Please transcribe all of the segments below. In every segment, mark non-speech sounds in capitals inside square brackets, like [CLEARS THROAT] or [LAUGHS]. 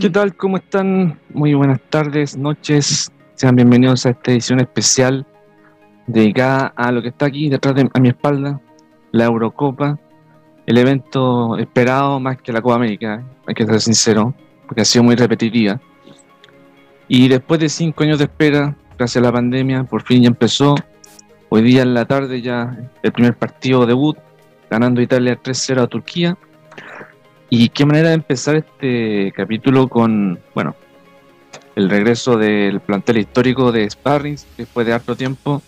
¿Qué tal? ¿Cómo están? Muy buenas tardes, noches. Sean bienvenidos a esta edición especial dedicada a lo que está aquí detrás de a mi espalda, la Eurocopa, el evento esperado más que la Copa América, hay que ser sincero, porque ha sido muy repetitiva. Y después de cinco años de espera, gracias a la pandemia, por fin ya empezó. Hoy día en la tarde ya el primer partido debut, ganando Italia 3-0 a Turquía. Y qué manera de empezar este capítulo con, bueno, el regreso del plantel histórico de Sparrings después de harto tiempo.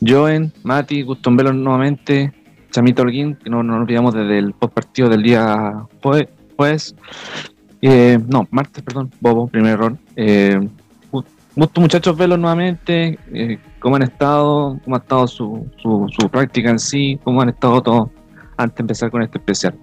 Joen, Mati, Guston Velo nuevamente, Chamito Holguín, que no, nos olvidamos desde el post partido del día jueves. Eh, no, martes, perdón, Bobo, primer error. Eh, gusto muchachos verlos nuevamente, eh, cómo han estado, cómo ha estado su, su, su práctica en sí, cómo han estado todos antes de empezar con este especial.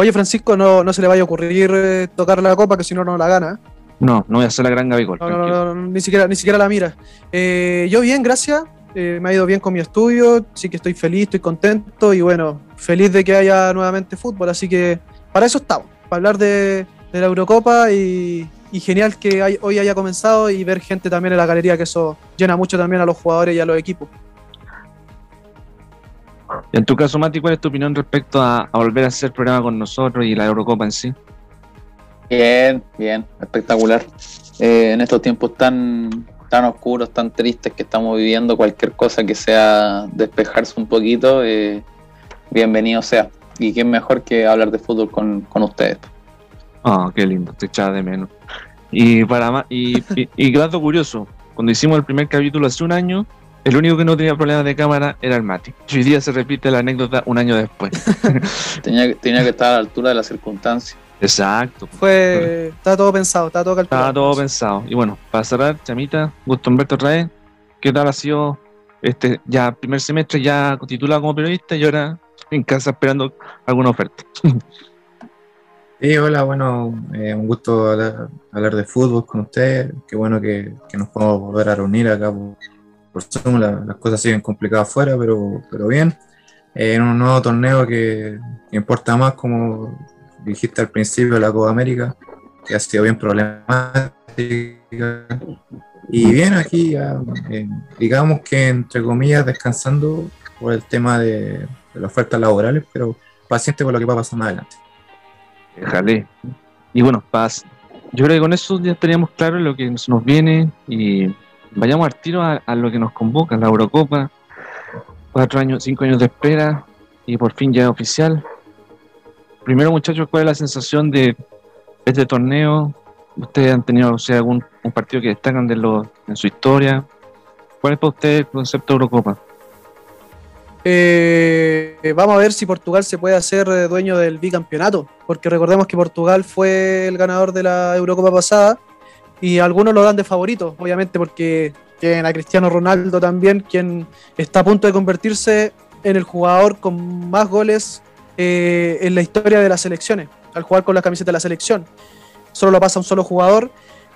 Oye, Francisco, no, no se le vaya a ocurrir eh, tocar la copa, que si no, no la gana. No, no voy a hacer la gran Gabigol. No, no, no, ni, siquiera, ni siquiera la mira. Eh, yo bien, gracias. Eh, me ha ido bien con mi estudio, sí que estoy feliz, estoy contento y bueno, feliz de que haya nuevamente fútbol. Así que para eso estamos, para hablar de, la Eurocopa y, y genial que hoy haya comenzado y ver gente también en la galería, que eso llena mucho también a los jugadores y a los equipos. En tu caso, Mati, ¿cuál es tu opinión respecto a, volver a hacer programa con nosotros y la Eurocopa en sí? Bien, bien, espectacular. Eh, en estos tiempos tan, tan oscuros, tan tristes que estamos viviendo, cualquier cosa que sea despejarse un poquito, eh, bienvenido sea. Y qué mejor que hablar de fútbol con, ustedes. Ah, qué lindo, te echaba de menos. Y para y, y, y dato curioso, cuando hicimos el primer capítulo hace un año, el único que no tenía problemas de cámara era el Mati. hoy día se repite la anécdota un año después. [LAUGHS] tenía, tenía que estar a la altura de las circunstancias. Exacto. Fue, estaba todo pensado, estaba todo calculado. Estaba todo pensado. Y bueno, para cerrar, Chamita, gusto Humberto otra vez. ¿Qué tal ha sido este ya primer semestre ya titulado como periodista y ahora en casa esperando alguna oferta? [LAUGHS] Sí, hola, bueno, eh, un gusto hablar, de fútbol con ustedes. Qué bueno que, que nos podemos volver a reunir acá por las cosas siguen complicadas afuera, pero, pero bien. Eh, en un nuevo torneo que, importa más, como dijiste al principio, la Copa América, que ha sido bien problemática. Y bien, aquí, eh, digamos que entre comillas, descansando por el tema de, las ofertas laborales, pero paciente con lo que va a pasar más adelante. Déjale. Y bueno, paz. Yo creo que con eso ya teníamos claro lo que nos viene y vayamos al tiro a, lo que nos convoca, la Eurocopa, cuatro años, cinco años de espera y por fin ya es oficial. Primero, muchachos, ¿cuál es la sensación de este torneo? ¿Ustedes han tenido o sea, algún partido que destacan de lo, en su historia? ¿Cuál es para ustedes el concepto de Eurocopa? Eh, vamos a ver si Portugal se puede hacer eh, dueño del bicampeonato, porque recordemos que Portugal fue el ganador de la Eurocopa pasada y algunos lo dan de favorito, obviamente, porque tienen a Cristiano Ronaldo también, quien está a punto de convertirse en el jugador con más goles eh, en la historia de las selecciones, al jugar con la camiseta de la selección. Solo lo pasa un solo jugador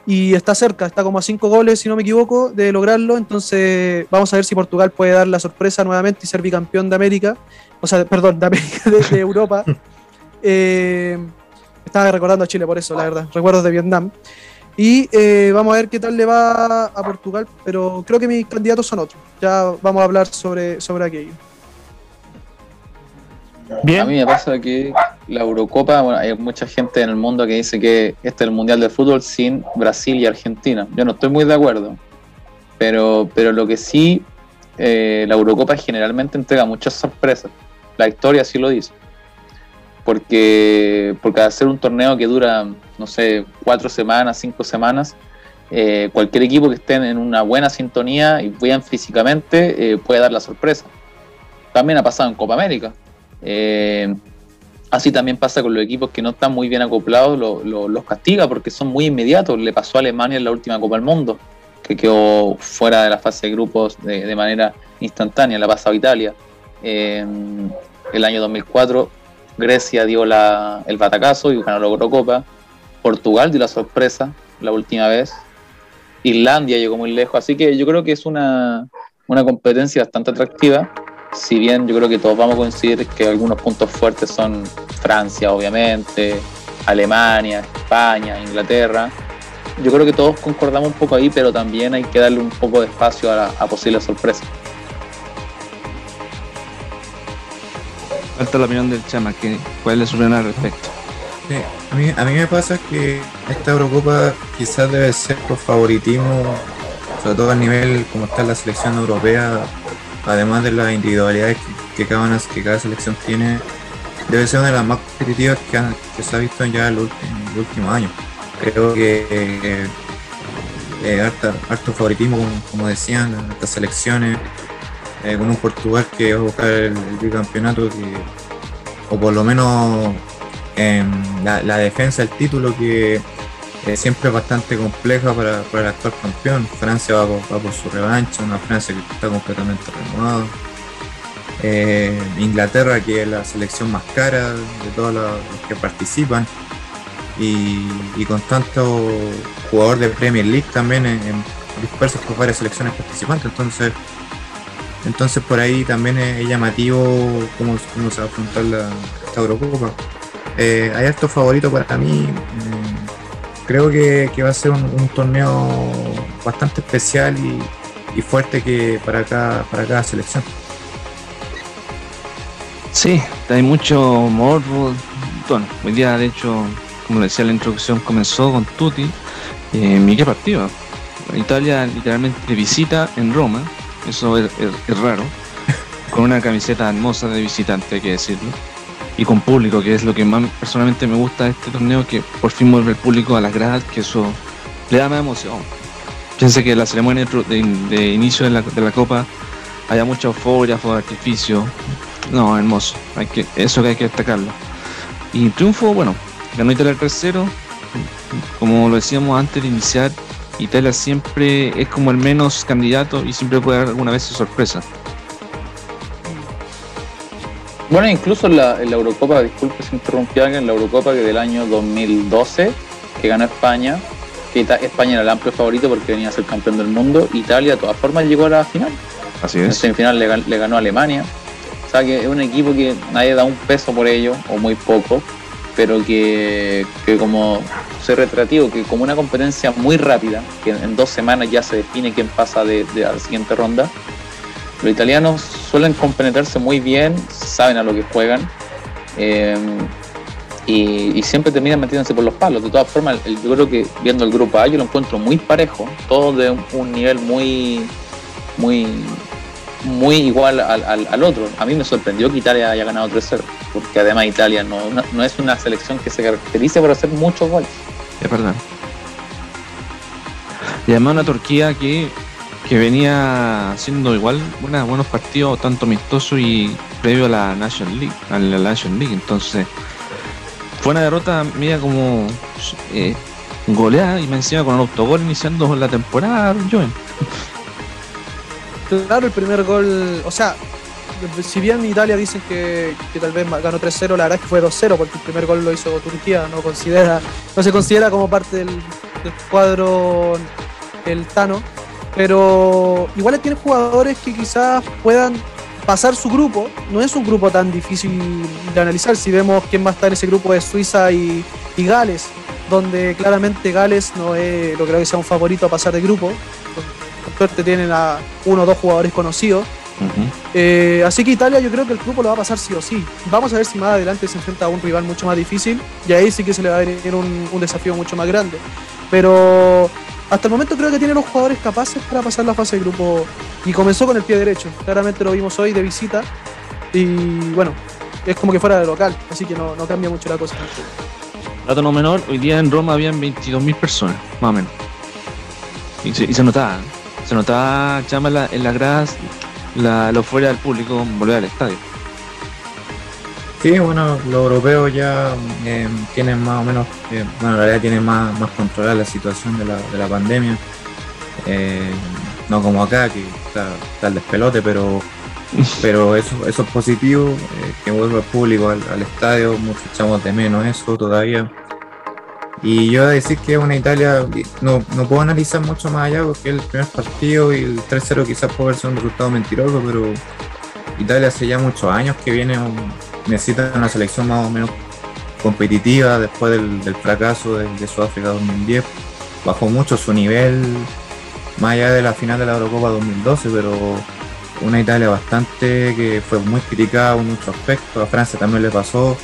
y está cerca, está como a cinco goles, si no me equivoco, de lograrlo. Entonces, vamos a ver si Portugal puede dar la sorpresa nuevamente y ser bicampeón de América, o sea, perdón, de América, de, [LAUGHS] Europa. Eh, estaba recordando a Chile por eso, la verdad, recuerdos de Vietnam. Y eh, vamos a ver qué tal le va a Portugal, pero creo que mis candidatos son otros. Ya vamos a hablar sobre, sobre aquello. A mí me pasa que la Eurocopa, bueno, hay mucha gente en el mundo que dice que este es el Mundial de Fútbol sin Brasil y Argentina. Yo no estoy muy de acuerdo, pero, pero lo que sí, eh, la Eurocopa generalmente entrega muchas sorpresas. La historia sí lo dice porque, porque al ser un torneo que dura, no sé, cuatro semanas, cinco semanas, eh, cualquier equipo que esté en una buena sintonía y bien físicamente eh, puede dar la sorpresa. También ha pasado en Copa América. Eh, así también pasa con los equipos que no están muy bien acoplados, los castiga porque son muy inmediatos. Le pasó a Alemania en la última Copa del Mundo, que quedó fuera de la fase de grupos de, manera instantánea. La pasado Italia. el año 2004 Grecia dio la, el batacazo y ganó la Eurocopa. Portugal dio la sorpresa la última vez. Irlandia llegó muy lejos. Así que yo creo que es una, competencia bastante atractiva. Si bien yo creo que todos vamos a coincidir que algunos puntos fuertes son Francia, obviamente, Alemania, España, Inglaterra. Yo creo que todos concordamos un poco ahí, pero también hay que darle un poco de espacio a, posibles sorpresas. Falta la opinión del Chama, ¿cuál es su opinión al respecto? A, mí, a mí me pasa que esta Eurocopa quizás debe ser por favoritismo, sobre todo a nivel como está la selección europea, además de las individualidades que, cada, que cada selección tiene, debe ser una de las más competitivas que, se ha visto ya en los últimos años. Creo que eh, eh, harto, favoritismo, como, decían, las selecciones, eh, con un Portugal que va a buscar el, bicampeonato, o por lo menos em, la, defensa del título que siempre es bastante compleja para, el actual campeón. Francia va por, su revancha, una Francia que está completamente renovada. Eh, Inglaterra, que es la selección más cara de todos los que participan. Y, con tanto jugador de Premier League también en, dispersos por varias selecciones participantes. Entonces, entonces por ahí también es, llamativo cómo, se va a afrontar la, esta Eurocopa. Eh, hay estos favoritos para mí. Creo que, va a ser un, torneo bastante especial y, fuerte que para cada, para cada selección. Sí, hay mucho morbo. Bueno, hoy día de hecho, como decía la introducción, comenzó con Tutti. Eh, ¿Y qué partido? Italia literalmente visita en Roma eso es, raro, con una camiseta hermosa de visitante, hay que decirlo, y con público, que es lo que más personalmente me gusta de este torneo, que por fin vuelve el público a las gradas, que eso le da más emoción. Piense que la ceremonia de, inicio de la, de la, Copa haya mucha euforia, fuego de artificio. No, hermoso. Hay que, eso que hay que destacarlo. Y triunfo, bueno, ganó Italia el 3-0. Como lo decíamos antes de iniciar, Italia siempre es como el menos candidato y siempre puede dar alguna vez sorpresa. Bueno, incluso en la, Eurocopa, disculpe si interrumpí en la Eurocopa que del año 2012, que ganó España, que España era el amplio favorito porque venía a ser campeón del mundo, Italia de todas formas llegó a la final. Así es. En semifinal le, le ganó a Alemania. O sea que es un equipo que nadie da un peso por ello, o muy poco, pero que, como soy retrativo, que como una competencia muy rápida, que en, dos semanas ya se define quién pasa de, a la siguiente ronda, los italianos suelen compenetrarse muy bien, saben a lo que juegan eh, y, siempre terminan metiéndose por los palos. De todas formas, yo creo que viendo el grupo A yo lo encuentro muy parejo, todos de un nivel muy, muy, muy igual al, otro. A mí me sorprendió que Italia haya ganado 3-0, porque además Italia no, no, es una selección que se caracterice por hacer muchos goles. Es verdad. Y además una Turquía que, que venía haciendo igual buenos partidos, tanto amistosos y previo a la National League, a la National League. Entonces, fue una derrota media como eh, goleada y me encima con el autogol iniciando la temporada, Joven claro, el primer gol, o sea, si bien Italia dicen que, tal vez ganó 3-0, la verdad es que fue 2-0 porque el primer gol lo hizo Turquía, no considera, no se considera como parte del, cuadro el Tano, pero igual tiene jugadores que quizás puedan pasar su grupo, no es un grupo tan difícil de analizar, si vemos quién va a estar en ese grupo de Suiza y, y Gales, donde claramente Gales no es, lo creo que sea un favorito a pasar de grupo, con suerte tienen a uno o dos jugadores conocidos. Eh, así que Italia yo creo que el grupo lo va a pasar sí o sí. Vamos a ver si más adelante se enfrenta a un rival mucho más difícil y ahí sí que se le va a venir un, desafío mucho más grande. Pero hasta el momento creo que tiene los jugadores capaces para pasar la fase de grupo y comenzó con el pie derecho. Claramente lo vimos hoy de visita y bueno, es como que fuera de local, así que no, cambia mucho la cosa. Dato no menor, hoy día en Roma habían 22.000 personas, más o menos. Y se, notaba. ¿eh? se notaba llama en las gradas la, lo fuera del público volver al estadio. Sí, bueno, los europeos ya eh, tienen más o menos, eh, bueno, en realidad tienen más, más controlada la situación de la, de la pandemia. Eh, no como acá, que está, el despelote, pero [LAUGHS] pero eso, eso es positivo, que vuelva el público al, al estadio, muchos echamos de menos eso todavía. Y yo a decir que es una Italia, no, no puedo analizar mucho más allá porque el primer partido y el 3-0 quizás puede ser un resultado mentiroso, pero Italia hace ya muchos años que viene, necesita una selección más o menos competitiva después del, fracaso de, Sudáfrica 2010. Bajó mucho su nivel, más allá de la final de la Eurocopa 2012, pero una Italia bastante que fue muy criticada en muchos aspectos. A Francia también le pasó.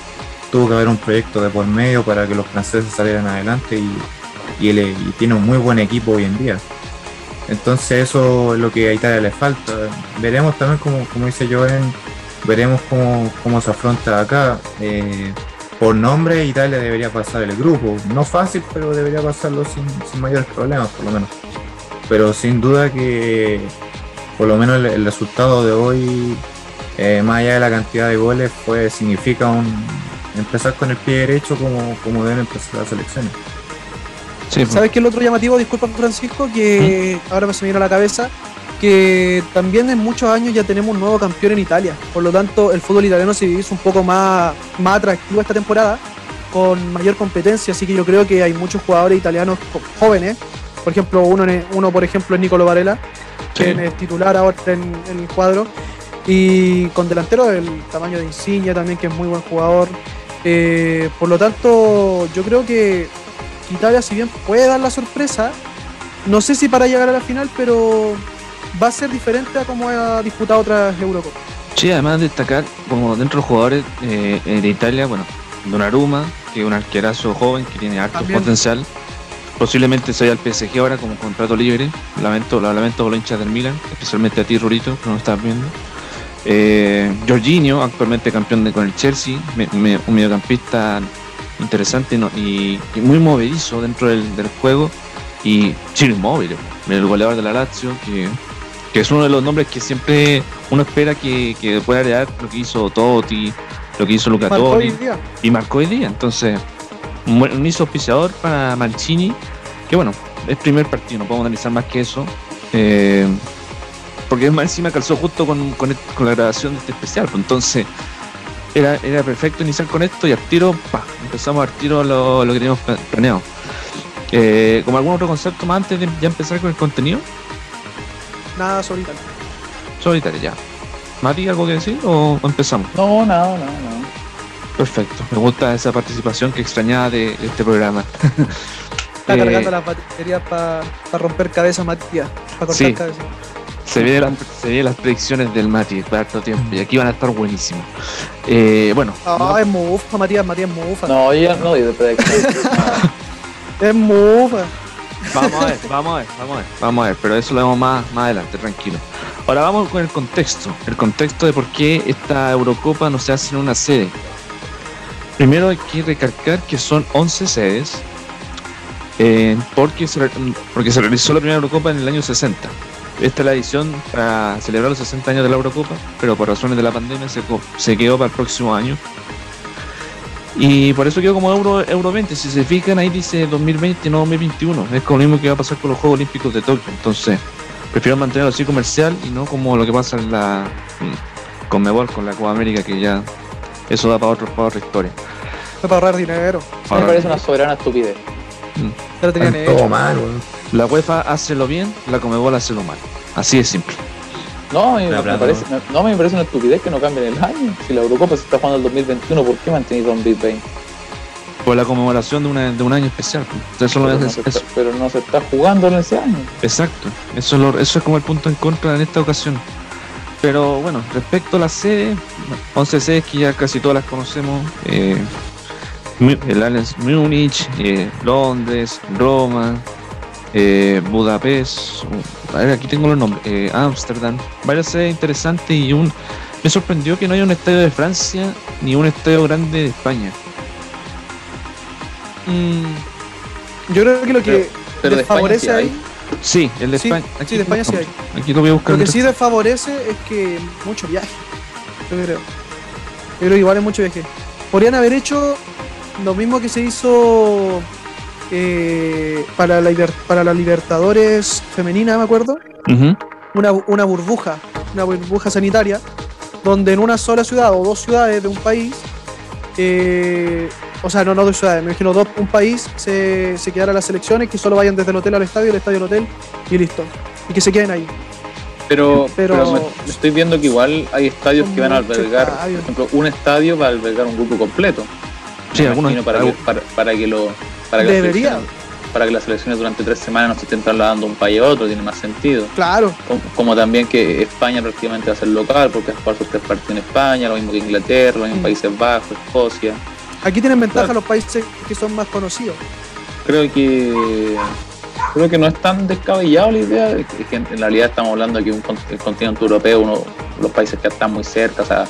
Tuvo que haber un proyecto de por medio para que los franceses salieran adelante y tiene un muy buen equipo hoy en día. Entonces eso es lo que a Italia le falta. Veremos también, como, como dice Joven, veremos cómo, cómo se afronta acá. Eh, por nombre, Italia debería pasar el grupo. No fácil, pero debería pasarlo sin, sin mayores problemas, por lo menos. Pero sin duda que por lo menos el, el resultado de hoy, eh, más allá de la cantidad de goles, fue, significa un, empezar con el pie derecho como, como deben empezar las elecciones. Sí, ¿Sabes qué es el otro llamativo? Disculpa, Francisco, que ¿Mm? ahora me se me viene a la cabeza que también en muchos años ya tenemos un nuevo campeón en Italia. Por lo tanto, el fútbol italiano se hizo un poco más, más atractivo esta temporada, con mayor competencia. Así que yo creo que hay muchos jugadores italianos jóvenes. Por ejemplo, uno, uno por ejemplo, es Nicolo Varela, sí. que es titular ahora en, en, el cuadro. Y con delantero del tamaño de Insignia también, que es muy buen jugador. Eh, por lo tanto, yo creo que Italia, si bien puede dar la sorpresa, no sé si para llegar a la final, pero va a ser diferente a como ha disputado otras Eurocopas. Sí, además destacar como dentro de los jugadores eh, de Italia, bueno, Donnarumma, que es un arquerazo joven que tiene harto También. potencial. Posiblemente se vaya al PSG ahora como contrato libre. Lamento, lo lamento por los hinchas del Milan, especialmente a ti, Rurito, que no lo estás viendo. Eh, Jorginho, actualmente campeón de, con el Chelsea, me, me, un mediocampista interesante ¿no? y, y, muy movedizo dentro del, del juego. Y Chino Inmóvil, el goleador de la Lazio, que que es uno de los nombres que siempre uno espera que, que pueda heredar lo que hizo Totti, lo que hizo Luca Totti y marcó hoy día. Entonces, un, un hizo auspiciador para Mancini, que bueno, es primer partido, no podemos analizar más que eso. Eh, porque más encima calzó justo con, con, con, la grabación de este especial, pues entonces era, era perfecto iniciar con esto y al tiro, pa, empezamos al tiro lo, lo que teníamos planeado. Eh, ¿Como algún otro concepto más antes de ya empezar con el contenido? Nada. Sobre Italia, ya. Mati, ¿algo que decir o empezamos? No, nada, nada, nada. Perfecto, me gusta esa participación que extrañaba de, de este programa. [LAUGHS] Está eh, cargando las baterías para pa romper cabeza, Matías, para cortar sí. cabeza. Se vienen se ve las predicciones del Mati para harto tiempo y aquí van a estar buenísimas. Eh, bueno. No, no, es mufa, Matías, Matías mufa. No, yo no de predicciones. [LAUGHS] es mufa. Vamos a ver, vamos a ver, vamos a ver, vamos a ver, pero eso lo vemos más, más adelante, tranquilo. Ahora vamos con el contexto, el contexto de por qué esta Eurocopa no se hace en una sede. Primero hay que recalcar que son 11 sedes, eh, porque, se, porque se realizó la primera Eurocopa en el año 60. Esta es la edición para celebrar los 60 años de la Eurocopa, pero por razones de la pandemia se, se quedó para el próximo año. Y por eso quedó como Euro, Euro 20. Si se fijan, ahí dice 2020, no 2021. Es como lo mismo que va a pasar con los Juegos Olímpicos de Tokio. Entonces, prefiero mantenerlo así comercial y no como lo que pasa en la con Mebol, con la Copa América, que ya eso da para, otro, para otra historia. para ahorrar dinero. Me parece una soberana estupidez. Mm. Tenían todo mal, La UEFA hace lo bien, la Comebol hace lo mal. Así de simple. No, me, me parece, no, me parece una estupidez que no cambien el año. Si la Eurocopa se está jugando el 2021, ¿por qué mantener 2020? Por la conmemoración de, una, de un año especial. Eso pero, no es, está, pero, no se está jugando en ese año. Exacto. Eso es, lo, eso es como el punto en contra en esta ocasión. Pero bueno, respecto a las sedes, 11 sedes que ya casi todas las conocemos. Eh, el Allianz Múnich, eh, Londres, Roma, eh, Budapest, a ver, aquí tengo los nombres, eh, Ámsterdam, varias sedes interesantes y un me sorprendió que no haya un estadio de Francia ni un estadio grande de España. Mm, yo creo que lo que pero, pero desfavorece de ahí. Sí, el de sí, España. Aquí sí, de España sí hay. Aquí lo voy a buscar. Lo que sí desfavorece es que mucho viaje. Yo creo. Yo creo que igual es mucho viaje. Podrían haber hecho lo mismo que se hizo eh, para, la, para la Libertadores femenina, me acuerdo. Uh -huh. una, una burbuja, una burbuja sanitaria, donde en una sola ciudad o dos ciudades de un país, eh, o sea, no, no dos ciudades, me imagino dos, un país, se, se quedaran las selecciones, que solo vayan desde el hotel al estadio, el estadio al hotel y listo. Y que se queden ahí. Pero, pero, pero me, me estoy viendo que igual hay estadios que van a albergar, por ejemplo, un estadio va a albergar un grupo completo. Sí, algunos- para, que, para, para que lo para que Debería. para que las selecciones durante tres semanas no se estén trasladando de un país a otro, tiene más sentido. Claro, Como, como también que España prácticamente va a ser local, porque jugar sus tres partidos en España, lo mismo que Inglaterra, lo mismo Mm. Países Bajos, Escocia. aquí tienen ventaja Claro. los países que son más conocidos. Creo que creo que no es tan descabellado la idea, es que en, realidad estamos hablando de que un, el continente europeo, uno, los países que están muy cerca, o sea,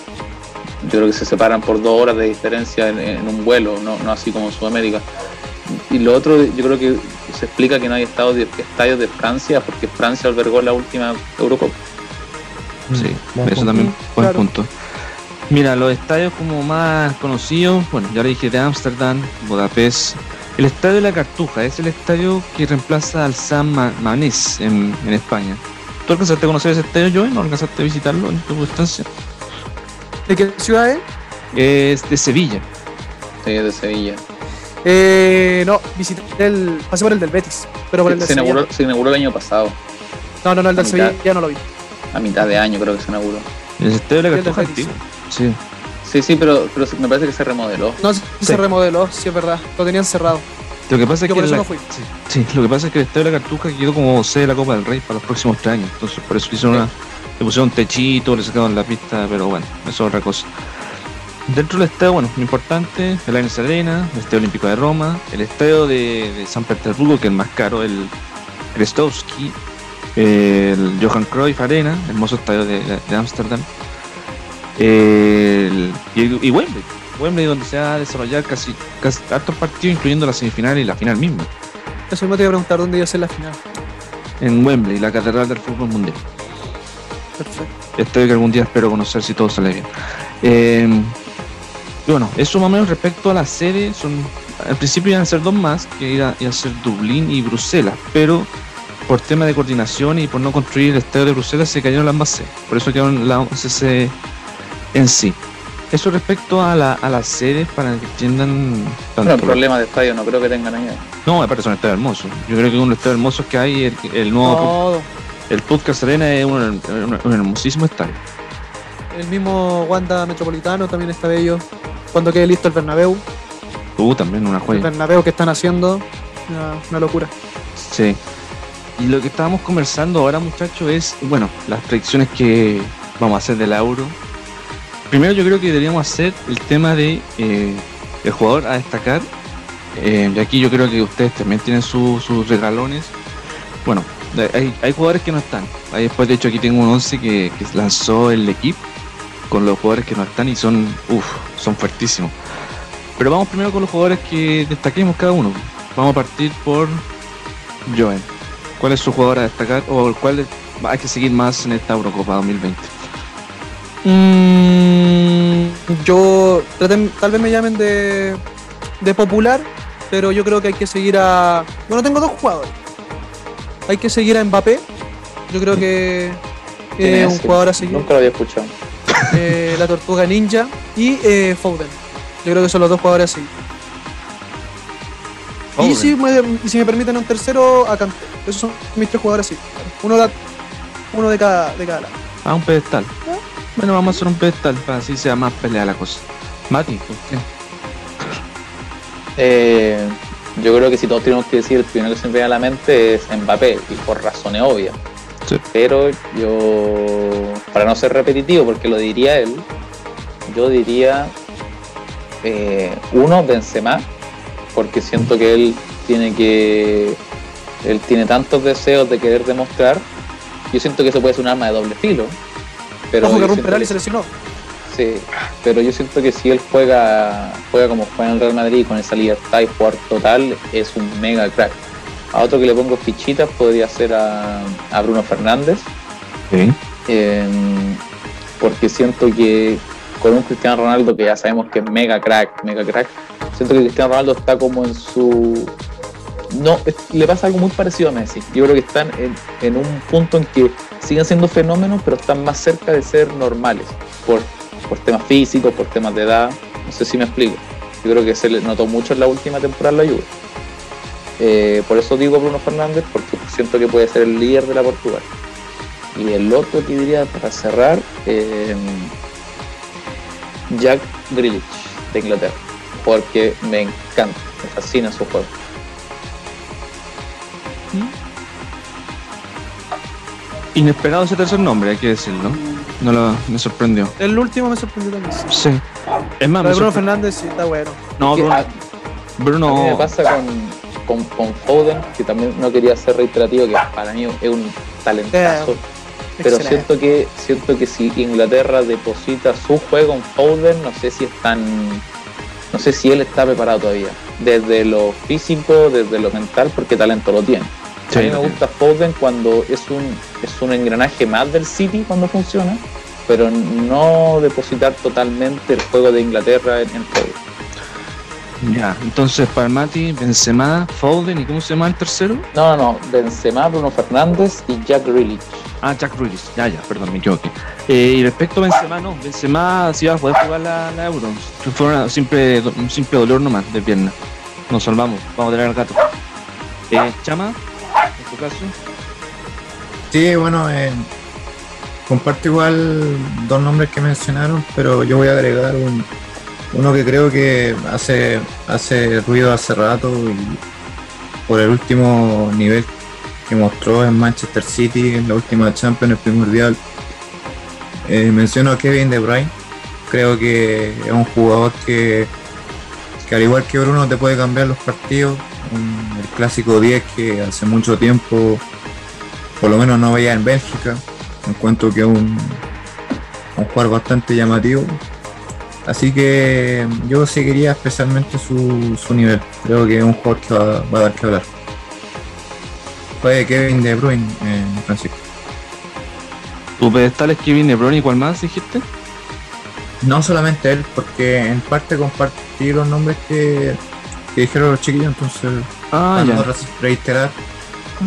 yo creo que se separan por dos horas de diferencia en, en un vuelo, no, no así como en Sudamérica. Y lo otro, yo creo que se explica que no hay estadios de, estadios de Francia, porque Francia albergó la última Eurocopa. Sí, Buen eso punto. también, buen Claro. punto. Mira, los estadios como más conocidos, bueno, ya le dije de Ámsterdam, Budapest. El estadio de la Cartuja es el estadio que reemplaza al San Ma- Mamés en, en España. ¿Tú alcanzaste a conocer ese estadio, Joey? ¿No alcanzaste a visitarlo en tu estancia? ¿De qué ciudad es? Es de Sevilla. Sí, de Sevilla. Eh, no, visité el. Pasé por el del Betis, pero por el de Se Sevilla. inauguró, se inauguró el año pasado, No, no, no, el del Sevilla ya no lo vi. a mitad de año creo que se inauguró. El estadio de la del Cartuja antiguo. Sí. Sí, sí, pero, pero me parece que se remodeló. No, sí se remodeló, sí es verdad. Lo tenían cerrado. Lo que pasa es que por eso la- no fui. Sí, lo que pasa es que el Estadio de la Cartuja quedó como sede de la Copa del Rey para los próximos tres años. Entonces, por eso hicieron una. Le pusieron un techito, le sacaron la pista, pero bueno, eso es otra cosa. Dentro del estadio, bueno, lo importante, el Allianz Arena, el Estadio Olímpico de Roma, el Estadio de, de San Petersburgo, que es el más caro, el Krestovsky, el Johan Cruyff Arena, hermoso estadio de Ámsterdam, el- y, y Wembley, Wembley donde se va a desarrollar casi, casi hartos partidos, incluyendo la semifinal y la final misma Eso mismo te iba a preguntar dónde iba a ser la final. en Wembley, la catedral del fútbol mundial. Perfecto. Estadio que algún día espero conocer si todo sale bien. Eh, y bueno, eso más o menos respecto a la sede, son al principio iban a ser dos más, que iba, iba a ser Dublín y Bruselas, pero por tema de coordinación y por no construir el estadio de Bruselas se cayeron las más sedes, por eso quedaron la 11C en sí. Eso respecto a la, a las sedes para que entiendan tanto No, problema de estadio no creo que tengan allá. No, aparte son estadios hermosos. Yo creo que uno de los estadios hermosos que hay, el, el nuevo el Podcast Arena es un, un- un hermosísimo estadio. El mismo Wanda Metropolitano también está bello. Cuando quede listo el Bernabéu. Uh, también una El joya. Bernabéu que están haciendo. Una, una locura. Sí. Y lo que estábamos conversando ahora, muchachos, es, bueno, las predicciones que vamos a hacer del Euro. Primero yo creo que deberíamos hacer el tema de eh, el jugador a destacar. Eh, y aquí yo creo que ustedes también tienen su- sus regalones. Bueno, hay, hay jugadores que no están. Ahí después, de hecho, aquí tengo un 11 que, que lanzó el equipo con los jugadores que no están y son, uff, son fuertísimos. Pero vamos primero con los jugadores que destaquemos cada uno. Vamos a partir por Joen. ¿Cuál es su jugador a destacar o cuál hay que seguir más en esta Eurocopa 2020? Mm, yo traten- tal vez me llamen de, de popular, pero yo creo que hay que seguir a. Bueno, tengo dos jugadores. Hay que seguir a Mbappé. Yo creo que ¿Quién es es? un jugador a seguir. Nunca lo había escuchado. Eh, la Tortuga Ninja y eh, Foden. Yo creo que son los dos jugadores a seguir. Y si, me, y si me permiten un tercero, a Kanté. Esos son mis tres jugadores así. Uno, de- uno de cada de cada lado. Ah, un pedestal. Bueno, vamos a hacer un pedestal para así sea más pelea la cosa. Mati. Eh, yo creo que si todos tenemos que decir, el primero que se me viene a la mente es Mbappé, y por razones obvias. Sí. Pero yo, para no ser repetitivo, porque lo diría él, yo diría eh, uno, Benzema, porque siento que él tiene que él tiene tantos deseos de querer demostrar. Yo siento que eso puede ser un arma de doble filo. Pero Ojo que yo rompe siento penal y que- se lesionó. Sí, pero yo siento que si él juega, juega como juega en el Real Madrid con esa libertad y jugar total, es un mega crack. A otro que le pongo fichitas podría ser a, a Bruno Fernández, Sí. eh, porque siento que con un Cristiano Ronaldo que ya sabemos que es mega crack, mega crack, siento que Cristiano Ronaldo está como en su... No, es- le pasa algo muy parecido a Messi. Yo creo que están en, en un punto en que siguen siendo fenómenos, pero están más cerca de ser normales, por, por temas físicos, por temas de edad. No sé si me explico. Yo creo que se le notó mucho en la última temporada la Juve. Eh, por eso digo Bruno Fernández, porque siento que puede ser el líder de la Portugal. Y el otro que diría para cerrar, eh, Jack Grealish, de Inglaterra. jugador que me encanta, me fascina su juego. Inesperado ese tercer nombre, hay que decirlo. No lo, me sorprendió. El último me sorprendió también. sí. Es más, Bruno Fernández sí está bueno. No, Bruno, Bruno- A mí me pasa con, con, con Foden, que también no quería ser reiterativo, que para mí es un talentazo. Pero Excelente. siento que, siento que si Inglaterra deposita su juego en Foden, no sé si es tan. No sé si él está preparado todavía. Desde lo físico, desde lo mental, porque talento lo tiene. Sí, a mí me gusta Foden cuando es un, es un engranaje más del City cuando funciona, pero no depositar totalmente el juego de Inglaterra en, en Foden. Ya, entonces Palmati, Benzema, Foden y ¿cómo se llama el tercero? No, no, no. Benzema, Bruno Fernández y Jack Grealish. Ah, Jack Grealish. Ya, ya, perdón, me equivoqué. Eh, y respecto a Benzema, no. Benzema sí va a poder jugar la, la Euro. Fue una simple, un simple dolor nomás de pierna. Nos salvamos. Vamos a tener al gato. Eh, Chama, en tu caso. Sí, bueno, eh, comparto igual dos nombres que mencionaron, pero yo voy a agregar un, uno que creo que hace, hace ruido hace rato y por el último nivel que mostró en Manchester City en la última Champions, el primordial. Eh, menciono a Kevin De Bruyne. Creo que es un jugador que, al igual que Bruno te puede cambiar los partidos. El clásico 10 que hace mucho tiempo por lo menos no veía en Bélgica. Encuentro que es un, un jugador bastante llamativo. Así que yo seguiría especialmente su, su nivel. Creo que es un jugador que va, va a dar que hablar. Fue Kevin De Bruyne, eh, Francisco. Tu pedestal es Kevin De Bruyne y cuál más dijiste? No solamente él, porque en parte compartí los nombres que, que dijeron los chiquillos, entonces Ah, ya. reiterar.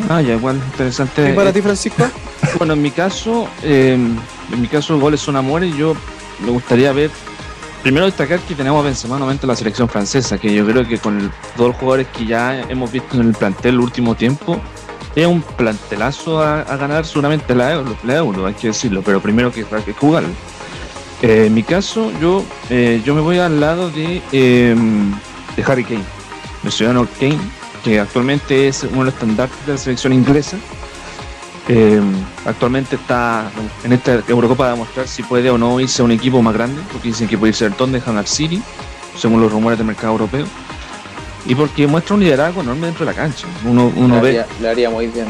Ah, ya, igual, interesante. ¿Y para Eh, ti, Francisco? [LAUGHS] Bueno, en mi caso, eh, en mi caso, goles son amores. Yo me gustaría ver. Primero destacar que tenemos a Benzema la selección francesa, que yo creo que con el- todos los jugadores que ya hemos visto en el plantel el último tiempo, es un plantelazo a, ganar seguramente la euro, la Euro, hay que decirlo, pero primero que hay que jugar. Eh, en mi caso, yo, eh, yo me voy al lado de, eh, de Harry Kane, el ciudadano Kane, que actualmente es uno de los estandartes de la selección inglesa. Eh, actualmente está en esta Eurocopa a demostrar si puede o no irse a un equipo más grande, porque dicen que puede irse al Tottenham al City, según los rumores del mercado europeo, y porque muestra un liderazgo enorme dentro de la cancha. Uno, uno le, ve, haría, le haría muy bien.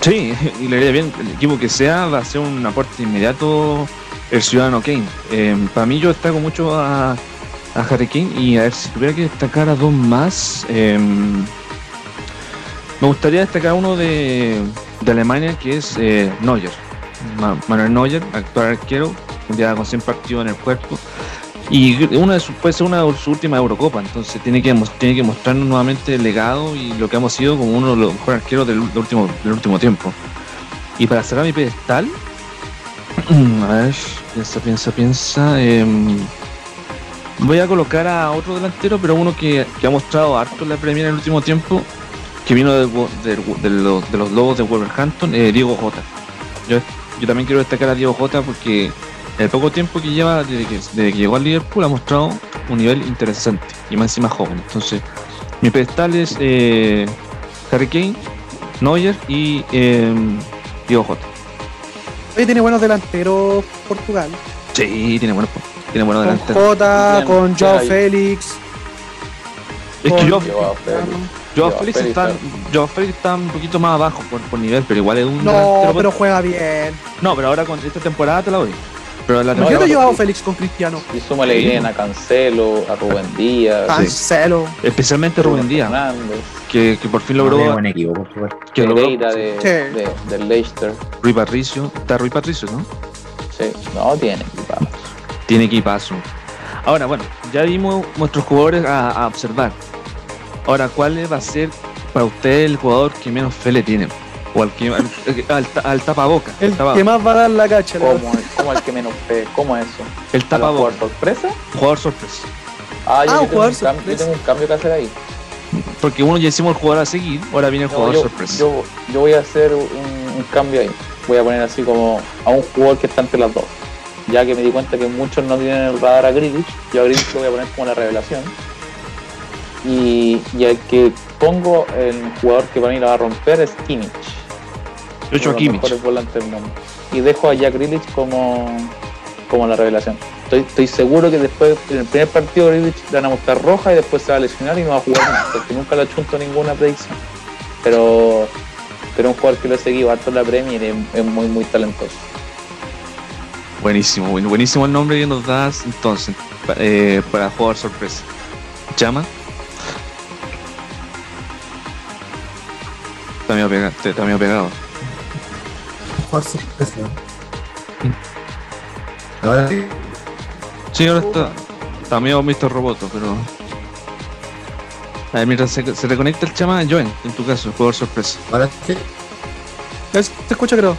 sí, [LAUGHS] y le haría bien, el equipo que sea va a ser un aporte inmediato el ciudadano Kane. Eh, para mí yo destaco mucho a, a Harry Kane y a ver si tuviera que destacar a dos más. eh, me gustaría destacar uno de, de Alemania que es eh, Neuer. Ma- Manuel Neuer, actual arquero, ya con 100 partidos en el cuerpo. Y una de sus, puede ser una de sus últimas Eurocopas, entonces tiene que, tiene que mostrarnos nuevamente el legado y lo que hemos sido como uno de los mejores arqueros del, del último, del último tiempo. Y para cerrar mi pedestal, [CLEARS THROAT] a ver, piensa, piensa, piensa. em, voy a colocar a otro delantero, pero uno que, que ha mostrado harto en la Premier en el último tiempo, que vino de, los, de los Lobos de Wolverhampton, eh, Diego Jota. Yo, yo también quiero destacar a Diego Jota porque el poco tiempo que lleva desde que, desde que llegó al Liverpool ha mostrado un nivel interesante y más encima joven. Entonces, mi pedestal es eh, Harry Kane, Neuer y eh, Diego Jota. Hoy tiene buenos delanteros Portugal. Sí, tiene buenos, tiene buenos Con delanteros. Jota, con Joao. Félix. Es que yo, Joao Félix. Está, Joao Félix está un poquito más abajo por, por nivel, pero igual es un No, pero juega bien. No, pero ahora con esta temporada te la doy. Pero la No, Imagínate yo- a Joao Félix con Cristiano. Y súmale Sí. bien a Cancelo, a Rubén Díaz, Cancelo. especialmente Rubén Díaz, Fernández, que, que por fin No, logró tiene buen equipo, Portugal. que logró de, Sí. de- del Leicester. Rui Patricio. Está Rui Patricio, ¿no? Sí, no tiene equipazo. Tiene equipazo. Ahora, bueno, ya vimos nuestros jugadores a, a observar. Ahora, ¿cuál va a ser para usted el jugador que menos fe le tiene? O al que al, [LAUGHS] al, al tapaboca. El tapa- que más va a dar la cacha. ¿Cómo, es- cómo el que menos fe? ¿Cómo es eso? el ¿A la tapaboca. jugar sorpresa? Jugador sorpresa. Ah, yo, Ah, yo tengo jugador un cam- yo sorpresa. tengo un cambio que hacer ahí. Porque uno ya hicimos el jugador a seguir, ahora viene el No, jugador yo, sorpresa. yo, yo voy a hacer un, un cambio ahí. Voy a poner así como a un jugador que está entre las dos. Ya que me di cuenta que muchos no tienen el radar a Grealish, yo a Grealish lo voy a poner como la revelación. Y, y el que pongo, el jugador que para mí lo va a romper es Kimmich. Yo echo uno a de los Kimmich. volantes del mundo. Y dejo a Jack Grealish como, como la revelación. Estoy, estoy seguro que después, en el primer partido, Grealish le van a mostrar roja y después se va a lesionar y no va a jugar más, porque nunca le ha chunto ninguna predicción. Pero, pero un jugador que lo he seguido harto en la Premier es, es muy, muy talentoso. Buenísimo, buen- buenísimo el nombre que nos das entonces eh, para jugar sorpresa. ¿Llama? Está medio pegado. Está medio pegado. Jugar sorpresa. Ahora sí. Sí, ahora está. Está medio Mr. Roboto, pero. A ver, mientras se, se reconecta el chama, Joen, en tu caso, jugador sorpresa. Ahora sí. Se escucha, creo.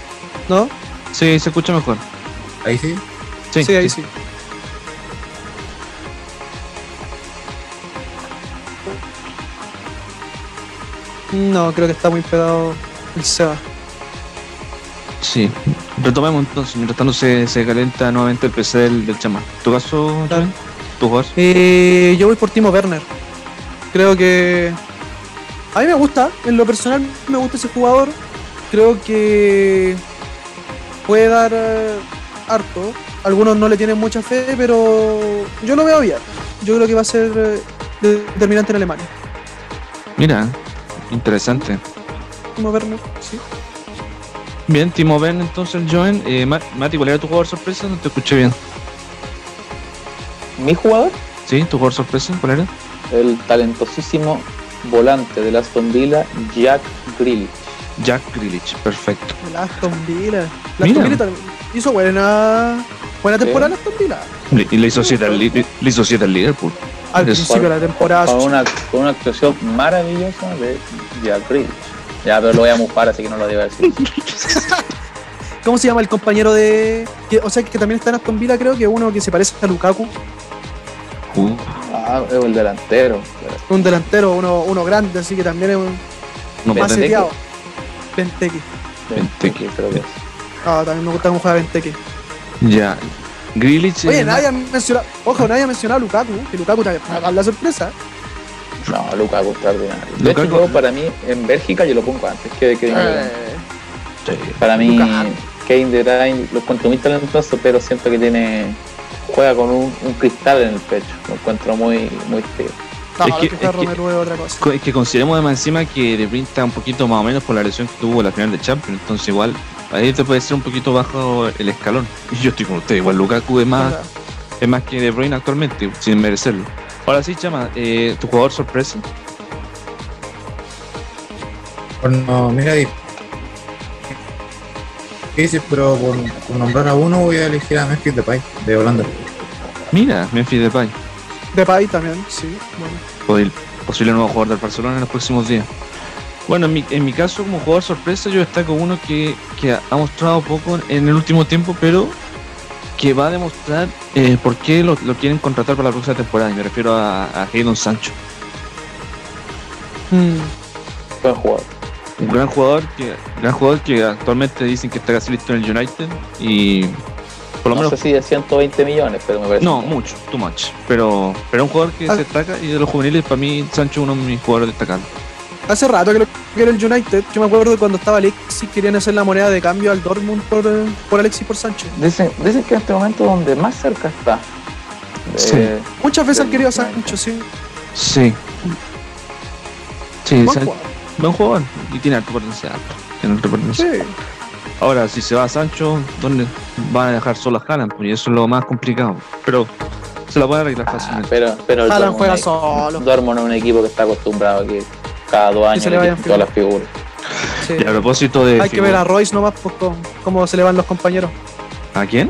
¿No? Sí, se escucha mejor. Ahí sí. Sí, Sí, ahí sí. No, creo que está muy pegado el Seba. Sí. Retomemos entonces, mientras tanto se, se calienta nuevamente el PC del, del chama. ¿Tu caso, Claro. ¿Tu jugador? Eh, yo voy por Timo Werner. Creo que. A mí me gusta, en lo personal me gusta ese jugador. Creo que puede dar eh, harto. Algunos no le tienen mucha fe, pero yo lo veo bien. Yo creo que va a ser eh, determinante en Alemania. Mira, interesante. Timo Werner, sí. Bien, Timo Ben, entonces el Joen. Eh, Ma- Mati, ¿cuál era tu jugador sorpresa? No te escuché bien. Mi jugador, ¿Sí? ¿Tu jugador sorpresa? ¿Cuál era? el talentosísimo volante de Aston Villa, Jack Grealish. Jack Grealish, perfecto. El Aston Villa. El Mira. Aston Villa también hizo buena, buena Sí. temporada el Aston Villa. Y le hizo 7 al, Li- le hizo siete al Liverpool. Al principio de la temporada. Con una, con una actuación maravillosa de Jack Grealish. Ya, pero lo voy a mufar, así que no lo debo decir. [LAUGHS] ¿Cómo se llama el compañero de.? que- o sea, que también está en Aston Villa, creo que uno que se parece a Lukaku. Uh, Ah, es el delantero. Un delantero, uno, uno grande, así que también es un no más seteado. Benteke. Benteke. creo que es. Ah, también me gusta cómo juega Benteke. Ya. Grealish. Oye, eh, nadie ha mencionado. Ojo, nadie ha mencionado a Lukaku. Que Lukaku también va a dar la sorpresa. No, Lukaku extraordinario. De Lukaku- hecho, yo, para mí, en Bélgica yo lo pongo antes que que. Eh, sí. Para mí, Lukaku. Kevin De Bruyne lo encuentro muy talentoso, pero siento que tiene juega con un, un cristal en el pecho. Lo encuentro muy, muy no, Es que- es que- otra cosa. Co- Es que consideremos además encima que De Bruyne está un poquito más o menos por la lesión que tuvo la final de Champions. Entonces, igual, ahí te puede ser un poquito bajo el escalón. Y [LAUGHS] yo estoy con usted. Igual Lukaku es más, es más que De Bruyne actualmente, sin merecerlo. Ahora sí, Chama, eh, tu jugador sorpresa. Bueno, mira, ahí. ¿Qué dices? Pero por, por nombrar a uno voy a elegir a Memphis Depay, de Holanda. Mira, Memphis Depay. Depay también, sí. Bueno. Posible, posible nuevo jugador del Barcelona en los próximos días. Bueno, en mi, en mi caso, como jugador sorpresa, yo destaco uno que, que ha mostrado poco en el último tiempo, pero que va a demostrar eh, por qué lo, lo quieren contratar para la próxima temporada. Y me refiero a, a Jadon Sancho. Mm, Buen jugador. Un gran jugador que gran jugador que actualmente dicen que está casi listo en el United y por lo No menos sé si de 120 millones, pero me parece. no mucho, too much, pero pero un jugador que Ah. se destaca y de los juveniles para mí Sancho es uno de mis jugadores destacados. Hace rato que lo que era el United. Yo me acuerdo de cuando estaba Alexis, querían hacer la moneda de cambio al Dortmund por, eh, por Alexis por Sancho. Dicen, dicen que en este momento donde más cerca está. de- Sí. Muchas veces han querido a. Sancho, sí. Sí. Sí, Buen buen jugador y tiene alto potencial. Tiene alto potencial. Sí. Ahora, si se va a Sancho, ¿dónde van a dejar solo a Haaland? Pues y eso es lo más complicado. Pero se la puede arreglar Ah, fácilmente. pero, pero el Haaland juega solo. Dortmund es un equipo que está acostumbrado a que cada dos años se le quiten todas las figuras. sí. Y a propósito de. Hay que ver a Royce nomás pues, con cómo se le van los compañeros. ¿A quién?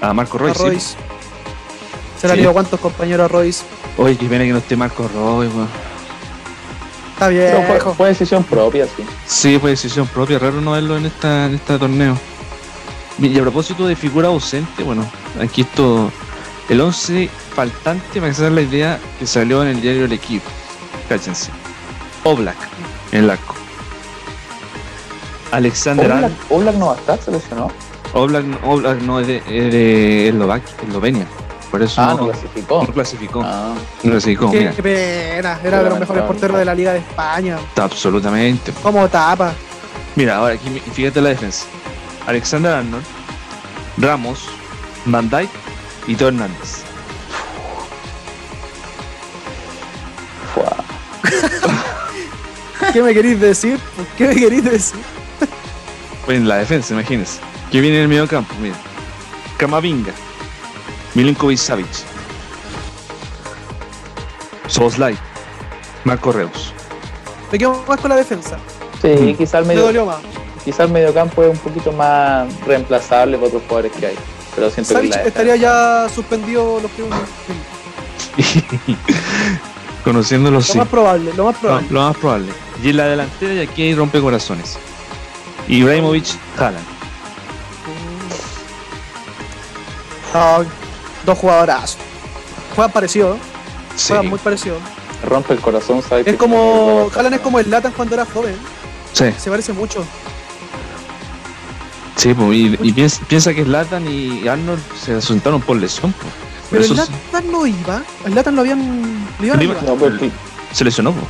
A Marco Royce. a sí. Se le han Sí. ido cuántos compañeros a Royce. Oye, que viene que no esté Marco Royce, weón. Está bien. Pero fue, fue decisión propia, sí. Sí, fue decisión propia, raro no verlo en esta en este torneo. Y a propósito de figura ausente, bueno, aquí esto, el 11 faltante, para que se la idea, que salió en el diario El Equipo. Cállense. Oblak, en el arco. Alexander Oblak, Arnold. Oblak no va a estar, se lesionó. Oblak, Oblak no es de, es de Eslovaquia, Eslovenia, por eso Ah, no, no clasificó. no clasificó. Ah, No clasificó, Qué mira, pena, era de los mejores porteros de la Liga de España. está absolutamente. Como tapa. Mira, ahora aquí fíjate la defensa. Alexander Arnold, Ramos, Van Dijk y Teo Hernández. ¿Qué me queréis decir? ¿Qué me queréis decir? Pues en la defensa, imagínense. Que viene en el medio campo, mira. Kamavinga, Milinkovic Savic, Soboslai, Marco Reus. Me quedo más con la defensa. Sí, Mm. quizá el Me medio, dolió más. quizá el mediocampo es un poquito más reemplazable para otros jugadores que hay. Pero siento Savic que la estaría ya suspendido los primeros. [LAUGHS] Conociéndolo, Lo sí. más probable, lo más probable. lo más probable. Y en la delantera, y aquí hay rompecorazones. Ibrahimovic, Haaland. Ah, dos jugadoras. Juegan parecido. Sí, juegan muy parecido. rompe el corazón, ¿sabes? Es como. Haaland es como el Latan cuando era joven. sí, Se parece mucho. sí, pues, y, y piensa, piensa que Zlatan y Arnold se asentaron por lesión. pues. Por Pero el Latan no iba. El Latan lo habían. Lo iban a. No, sí, se lesionó. pues.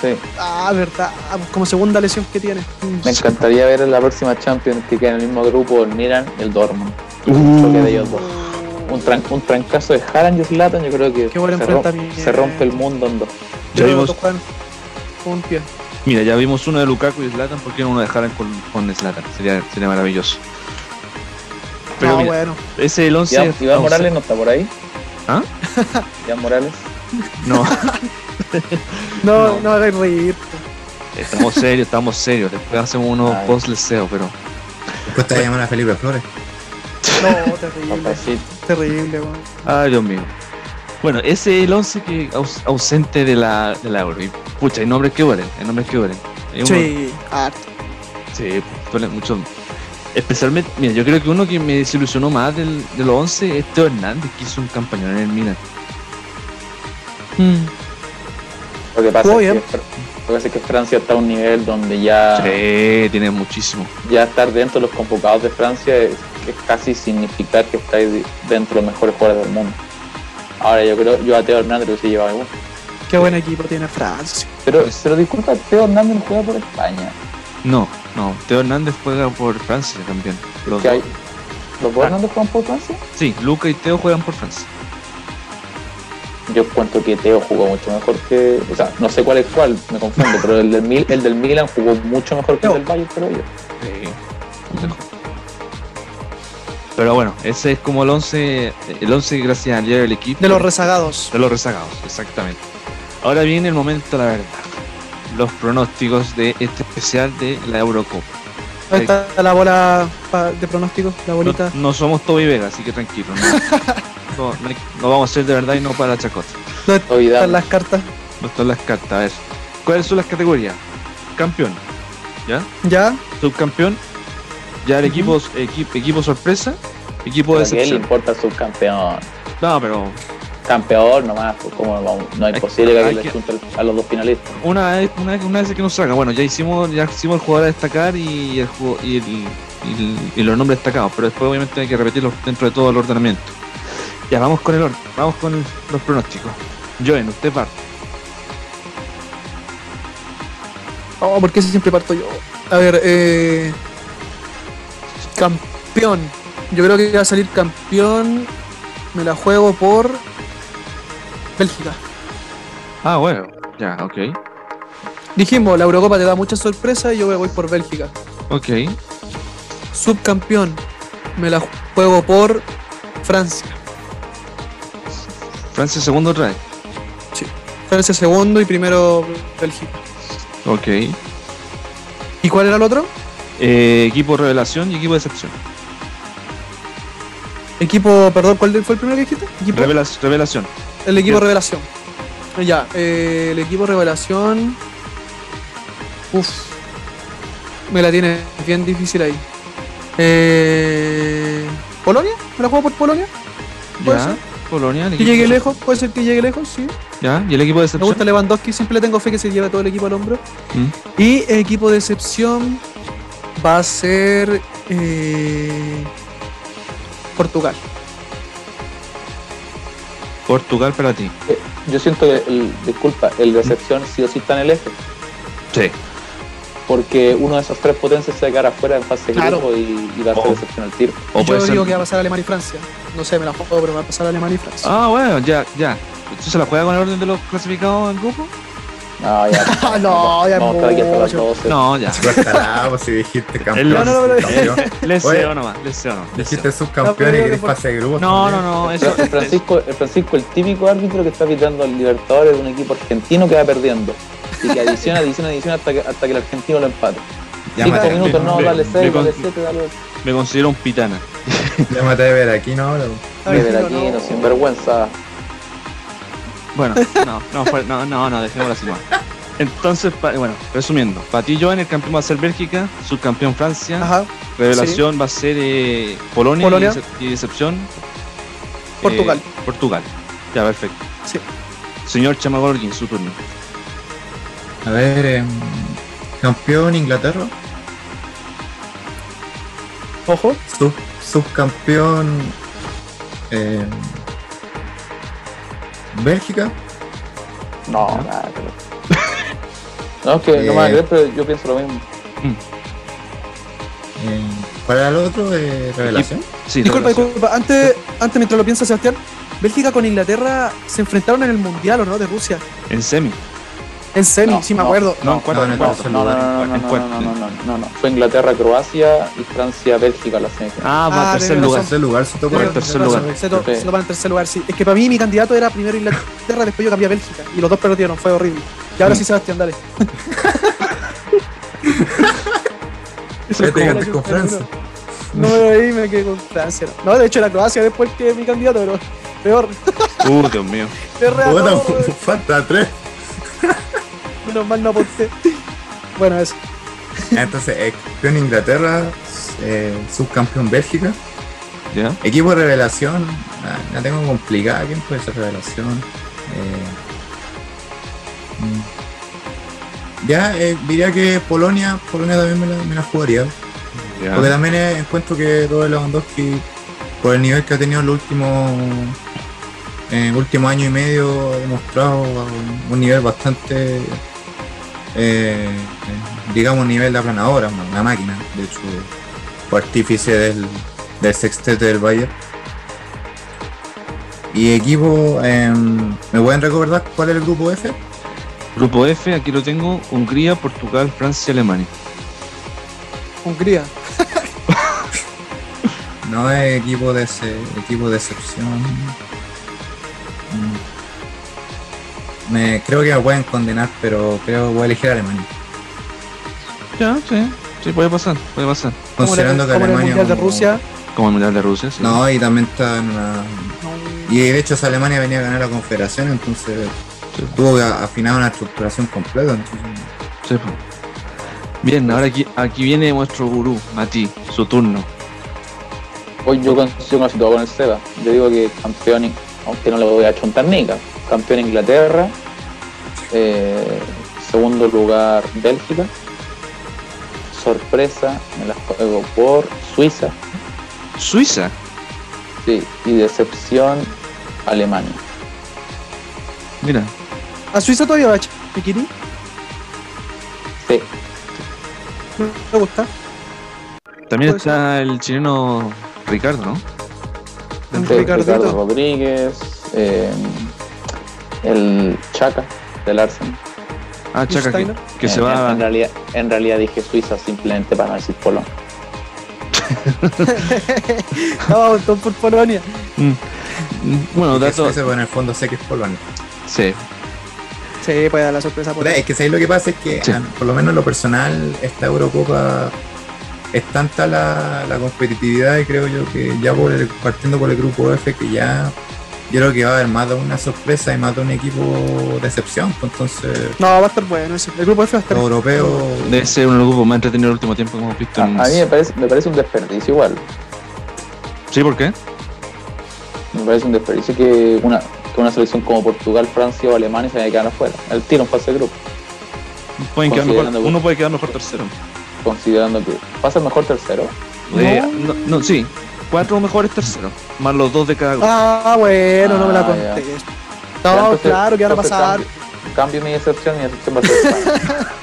Sí. Ah, verdad. Ah, Como segunda lesión que tiene. Me encantaría ver en la próxima Champions que queda en el mismo grupo el Milan y el Dortmund. Uh. Un de ellos dos. Un, tran- un trancazo de Haaland y Zlatan, yo creo que se, rom- enfrentamiento. se rompe el mundo en dos. Ya vimos, un pie. mira, ya vimos uno de Lukaku y Zlatan, ¿por qué no uno de Haaland con, con Zlatan? Sería, sería maravilloso. Pero no, mira, bueno. ese es el 11. Iván, Iván Morales no está por ahí. ¿Ah? Iván Morales. No, [LAUGHS] [LAUGHS] No, No. no, hagáis reír. estamos serios, estamos serios. Después hacemos unos Ay. post-leseo, pero. Después te va a llamar a Felipe Flores. No, terrible. Terrible, weón. Ay, Dios mío. Bueno, ese es el 11 que aus- ausente de la, de la Euro. Y pucha, hay nombres que duelen, hay nombres que duelen. Hay Sí, harto. Sí, duele mucho. Especialmente, mira, yo creo que uno que me desilusionó más del, de los 11 es Teo Hernández, que hizo un campañón en el Milan. Mm. Lo que pasa es que, bien. Fr- lo que pasa es que Francia está a un nivel donde ya, Sí, tiene muchísimo. ya estar dentro de los convocados de Francia es, es casi significar que estáis dentro de los mejores jugadores del mundo. Ahora yo creo, yo a Teo Hernández lo hubiese llevado igual. Qué buen equipo tiene Francia. Pero, pero disculpa, Teo Hernández no juega por España. No, no, Teo Hernández juega por Francia también. Los. ¿Los dos Ah. Hernández juegan por Francia? Sí, Luca y Teo juegan por Francia. Yo cuento que Teo jugó mucho mejor que. O sea, no sé cuál es cuál, me confundo, pero el del, Mil- el del Milan jugó mucho mejor que el del Bayern, pero yo. Sí, mejor. Pero bueno, ese es como el 11, el 11 gracias al diario del equipo. De los rezagados. De los rezagados, exactamente. Ahora viene el momento, la verdad. Los pronósticos de este especial de la Eurocopa. ¿Dónde está la bola de pronóstico? La bolita. No, no somos Toby Vega, así que tranquilo. No, [LAUGHS] no, no hay- no vamos a ser de verdad y no para la chacota. ¿Dónde Olvidamos. están las cartas? No están las cartas. A ver, ¿cuáles son las categorías? Campeón, ¿ya? ¿Ya? Subcampeón, ya el Ujú. equipo, equipo, equipo sorpresa, equipo de ¿A qué le excepción. importa el subcampeón? No, pero Campeón nomás, pues cómo no, no es Hay- posible que le que- junte a los dos finalistas. una vez, una vez, una vez que nos salga. Bueno, ya hicimos, ya hicimos el jugador a destacar y el, y, el- y el- y los nombres destacados, pero después obviamente hay que repetirlos dentro de todo el ordenamiento. Ya vamos con el orden, vamos con el- los pronósticos. Joen, usted parte. Oh, ¿por qué siempre parto yo? A ver, eh. Campeón. Yo creo que va a salir campeón. Me la juego por. Bélgica. Ah, bueno, ya, ok. Dijimos, la Eurocopa te da muchas sorpresas y yo voy por Bélgica. Ok. Subcampeón. Me la juego por Francia. Francia segundo otra vez. Francia segundo y primero Bélgica. Ok. ¿Y cuál era el otro? Eh, equipo revelación y equipo de excepción. Equipo, perdón, ¿cuál fue el primero que dijiste? Equipo, Revela- revelación. el equipo Bien. revelación. Ya, eh, el equipo revelación. Uf. Me la tiene bien difícil ahí. Eh, ¿Polonia? ¿Me la juego por Polonia? ¿Puede Ya. ser? Polonia. el Que llegue lejos, puede ser que llegue lejos, sí. Ya. ¿Y el equipo de Me excepción? gusta Lewandowski, siempre le tengo fe que se lleve todo el equipo al hombro. Mm. Y equipo de excepción va a ser eh, Portugal. Portugal para ti. Yo siento que, el, disculpa, el decepción sí o sí está en el eje. Sí. Porque uno de esos tres potencias se va a quedar afuera en fase Claro. grupo y, y darse Oh. decepción al tiro. O Yo ser- digo que va a pasar Alemania y Francia. No sé, me la juego, pero va a pasar Alemania y Francia. Ah, bueno, ya, ya. ¿Tú se la juega con el orden de los clasificados del grupo? No, ya. [LAUGHS] No, ya Vamos a estar aquí hasta las mucho. 12. No, ya. Pues si dijiste campeón. No, no, no, no. Les nomás, les deseo nomás. Dijiste subcampeón No, y querés que- fase de grupos. No, no, no, eso. el, Francisco, el Francisco, el típico árbitro que está pitando al Libertadores de un equipo argentino que va perdiendo. Y que adiciona, adiciona, adiciona hasta que, hasta que el argentino lo empate. Cinco Llámate, minutos, no, me- dale me 6, dale con- 7, dale Me considero un pitana. [LAUGHS] llámate de ver aquí, ¿no? De ver aquí, no. no, sin vergüenza. Bueno, no, no, no, no, no, dejémoslo así nomás. Entonces, pa- bueno, resumiendo, para ti, Joan, el campeón va a ser Bélgica, subcampeón Francia, Ajá, revelación va a ser eh, Polonia, Polonia. Y, decep- y decepción Portugal. eh, Portugal. Ya, perfecto. Sí. Señor Chamagorgin, su turno. A ver, em, campeón Inglaterra, ojo. sub, subcampeón em, Bélgica, No, nada, pero- [LAUGHS] No, es que no me van a creer, pero yo pienso lo mismo. em, para el otro, eh, revelación. Sí, Disculpa, revelación. disculpa. Antes, antes, mientras lo piensa Sebastián, Bélgica con Inglaterra se enfrentaron en el Mundial, ¿o no? De Rusia. En semi. En semi, No, sí me acuerdo. No, en cuarto, no, en cuarto. No, no, no. Fue Inglaterra, Croacia y Francia, Bélgica la semifinal. Ah, va Ah, tercer lugar. tercer lugar se tocó el tercer lugar. Se, en tercer lugar, sí. Es que para mí mi candidato era primero Inglaterra, después yo cambié a Bélgica. Y los dos perdieron, fue horrible. Y ahora sí, Sebastián, dale. [LAUGHS] Gaste con Francia. No me ahí me quedé con Francia. No, de hecho era Croacia después que mi candidato, pero peor. Uh, Dios mío. [LAUGHS] [LAUGHS] Falta tres. Menos mal no aporté. Bueno, eso. Entonces, eh, campeón Inglaterra, eh, subcampeón Bélgica, ¿Ya? equipo de revelación, ah, la tengo complicada, ¿quién puede ser revelación? Eh, mm, ya, eh, diría que Polonia, Polonia también me la, me la jugaría, Ya. porque también encuentro que Robert Lewandowski, por el nivel que ha tenido en los últimos eh, último año y medio, ha demostrado un, un nivel bastante, eh, digamos, nivel de aplanadora, una, una máquina, de hecho, fue artífice del, del sextete del Bayern. Y equipo, em, ¿me pueden recordar cuál es el grupo F? Grupo F, aquí lo tengo, Hungría, Portugal, Francia, Alemania. Hungría. [LAUGHS] No es equipo de ese, equipo de excepción. Me, creo que me pueden condenar, pero creo que voy a elegir a Alemania. Ya, sí, sí, puede pasar, puede pasar. Considerando que como en el Alemania. Mundial de como- Rusia. Como el Mundial de Rusia, sí. No, y también está en una. Y de hecho, esa Alemania venía a ganar la Confederación, entonces Sí. tuvo que afinar una estructuración completa. Entonces, Sí. Bien, ahora aquí, aquí viene nuestro gurú, Mati, su turno. Hoy yo consigo casi todo con el Seba. Yo digo que campeón, in- aunque no le voy a chontar nica, campeón Inglaterra, eh, segundo lugar Bélgica, sorpresa, me la juego por Suiza, Suiza. sí, y decepción Alemania. Mira, ¿A Suiza todavía va Chiquiri? Sí, No me gusta. también está el chileno Ricardo, ¿no? Ricardo Rodríguez, eh, el Chaca del Arsenal. Ah, Chaca, que, que se En- va. En, realidad, en realidad dije Suiza simplemente para no decir Polonia. [LAUGHS] No, entonces por Polonia. Mm. Bueno, dato. En el fondo sé que es Polonia. Sí, Sí, puede dar la sorpresa por Es que ¿sabes lo que pasa? Es que, Sí. ah, por lo menos en lo personal, esta Eurocopa es tanta la, la competitividad y creo yo que ya por el- partiendo por el grupo F que ya yo creo que va a haber más de una sorpresa y más de un equipo de excepción. pues, entonces, No, va a estar bueno ese. El grupo F va a estar los europeos debe ser uno de los grupos más entretenidos del último tiempo que hemos visto. A, en- a mí me parece, me parece un desperdicio igual. Sí, ¿por qué? Me parece un desperdicio que una, que una selección como Portugal, Francia o Alemania se vaya a quedar afuera. El tiro en fase de grupo. Pueden quedar mejor- uno puede quedar mejor tercero. Considerando que pasa el mejor tercero. Eh, no, no, sí, cuatro mejores terceros, más los dos de cada grupo. Ah, bueno, no me la Ah, conté. ya. No, Entonces- claro, ¿qué van a pasar? Cambio, cambio mi decepción, mi decepción va a ser España. [LAUGHS]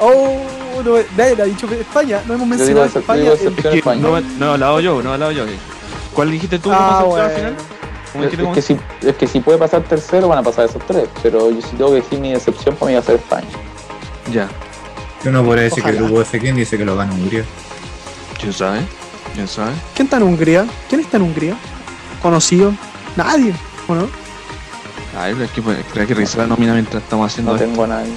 Oh, no, nadie ha dicho España, no hemos mencionado digo, España. digo en- excepción Es que España. no, no he hablado yo, no he hablado yo. ¿Cuál dijiste tú Ah, como bueno. al final? ¿Cómo Es, que si, es que si puede pasar tercero, van a pasar esos tres. Pero yo si tengo que decir mi decepción, para mí va a ser España. Ya, Yo no podría decir que el grupo F, ¿quién dice que lo gana Hungría? ¿quién sabe? ¿Quién sabe? ¿Quién está en Hungría? ¿Quién está en Hungría? ¿Conocido? Nadie, ¿o no? Ay, es que pues, hay que revisar la nómina mientras estamos haciendo No esto. tengo a nadie.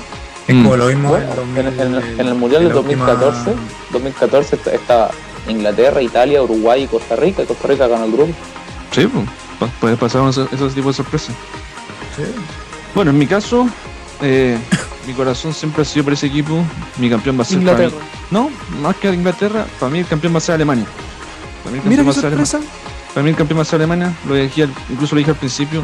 Es Mm. como lo mismo Bueno, en, en, 2000, en- en el Mundial del la última- 2014, 2014 est- estaba Inglaterra, Italia, Uruguay y Costa Rica. Costa Rica ganó el grupo. Sí, pues, puede pasar esos, esos tipos de sorpresas. Sí. Bueno, en mi caso, eh, [LAUGHS] mi corazón siempre ha sido por ese equipo. Mi campeón va a ser para Inglaterra. mí. No, más que Inglaterra, para mí el campeón va a ser Alemania. Para mí el Mira campeón qué va a ser Alemania. Para mí el campeón va a ser Alemania, lo dije incluso lo dije al principio,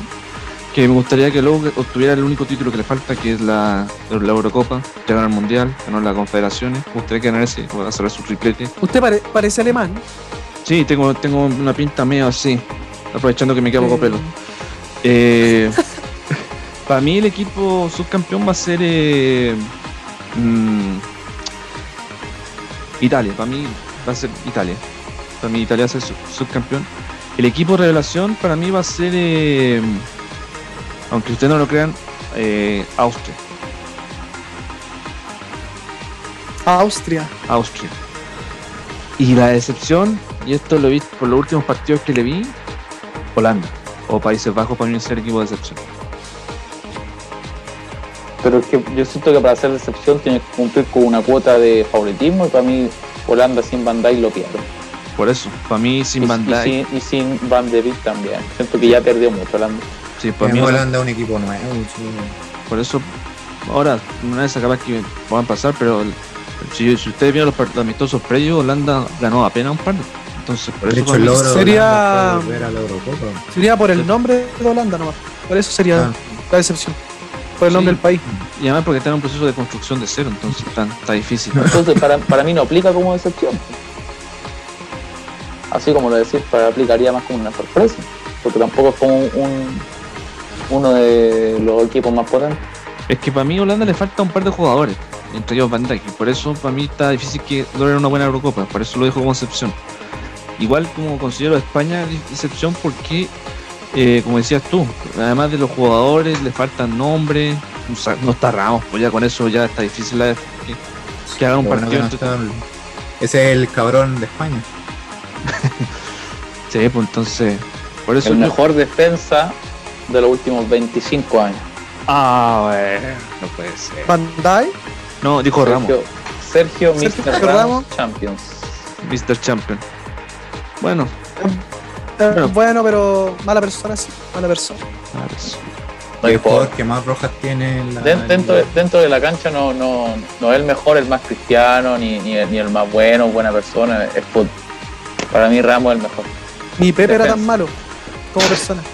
que me gustaría que luego obtuviera el único título que le falta, que es la, la Eurocopa, ya ganó el Mundial, ganó las Confederaciones, me gustaría que ganara ese, o hacer su triplete. Usted pare- parece alemán. Sí, tengo, tengo una pinta medio así, aprovechando que me queda poco Eh, pelo. Eh, [LAUGHS] para mí el equipo subcampeón va a ser eh, mm, Italia, para mí va a ser Italia. Para mí Italia va a ser sub- subcampeón. El equipo revelación para mí va a ser, eh, aunque ustedes no lo crean, eh, Austria. Austria. Austria. Y la decepción, y esto lo he visto por los últimos partidos que le vi, Holanda. O Países Bajos para mí es el equipo de decepción. Pero es que yo siento que para hacer decepción tiene que cumplir con una cuota de favoritismo y para mí Holanda sin Van Dijk lo pierde. Por eso, para mí sin y, Van y Dijk, sin, y sin Van de Beek también. Siento que ya perdió mucho Holanda. sí, para mí Holanda- es un equipo nuevo. por eso, ahora, una vez capaz que van a pasar, pero si, si ustedes vieron los, los amistosos previos, Holanda ganó apenas un par. Entonces, por De eso hecho, el logro Sería- a la Eurocopa. Sería por el nombre de Holanda nomás. Por eso sería Ah. la decepción. Por el nombre del país. y además porque está en un proceso de construcción de cero, entonces está, está difícil. Entonces para, para mí no aplica como decepción. Así como lo decís, para aplicaría más como una sorpresa. Porque tampoco es como un, uno de los equipos más potentes. Es que para mí Holanda le falta un par de jugadores, entre ellos Van Dijk, y por eso para mí está difícil que logren una buena Eurocopa, por eso lo dejo como excepción. Igual como considero a España excepción porque, eh, como decías tú, además de los jugadores le faltan nombres, o sea, no está Ramos, pues ya con eso ya está difícil la, que, que hagan un bueno partido. no está- Ese es el cabrón de España. [LAUGHS] Sí, pues entonces, por eso El yo- mejor defensa de los últimos 25 años. Ah, bueno, no puede ser. Dijk. No, dijo Ramos, Sergio, Sergio Mr. Ramos. Ramos Champions. Mr. Champion. Bueno, Bueno. bueno, pero mala persona, sí. Mala persona. a ver, sí. No el hay jugador jugador. que más rojas tiene en la. Den- Dentro, de- dentro de la cancha no, no, no es el mejor, el más cristiano, ni, ni, el, ni el más bueno, buena persona, es fútbol. Para mí Ramos es el mejor. Ni Pepe era tan malo como persona. [LAUGHS]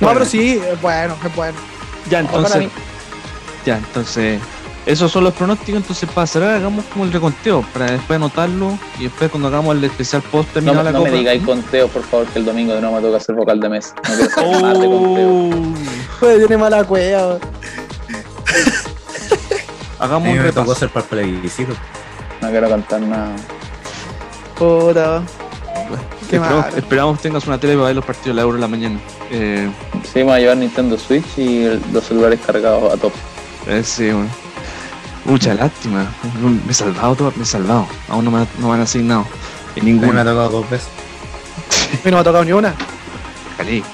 No, Bueno. pero sí, es bueno, es bueno. Ya, entonces, Ya, entonces, esos son los pronósticos. Entonces, para cerrar, hagamos como el reconteo, para después anotarlo y después, cuando hagamos el especial post no, terminada la no copa. me digáis conteo, por favor, que el domingo de nuevo me toca hacer vocal de mesa. No quiero más de conteo. Oh, Pues tiene mala cueva. [LAUGHS] Hagamos un repaso. hacer para el plebiscito. No quiero cantar nada. Puta. Qué Esperamos, esperamos tengas una tele para ver los partidos de la Euro en la mañana. Eh, Sí, me voy a llevar Nintendo Switch y el- los celulares cargados a top. eh, sí, bueno. Mucha lástima. Me he salvado, todo, me he salvado. Aún no me, no me han asignado. En A mí me ha ninguna. tocado dos veces. [LAUGHS] A mí no me ha tocado ni una. Calí.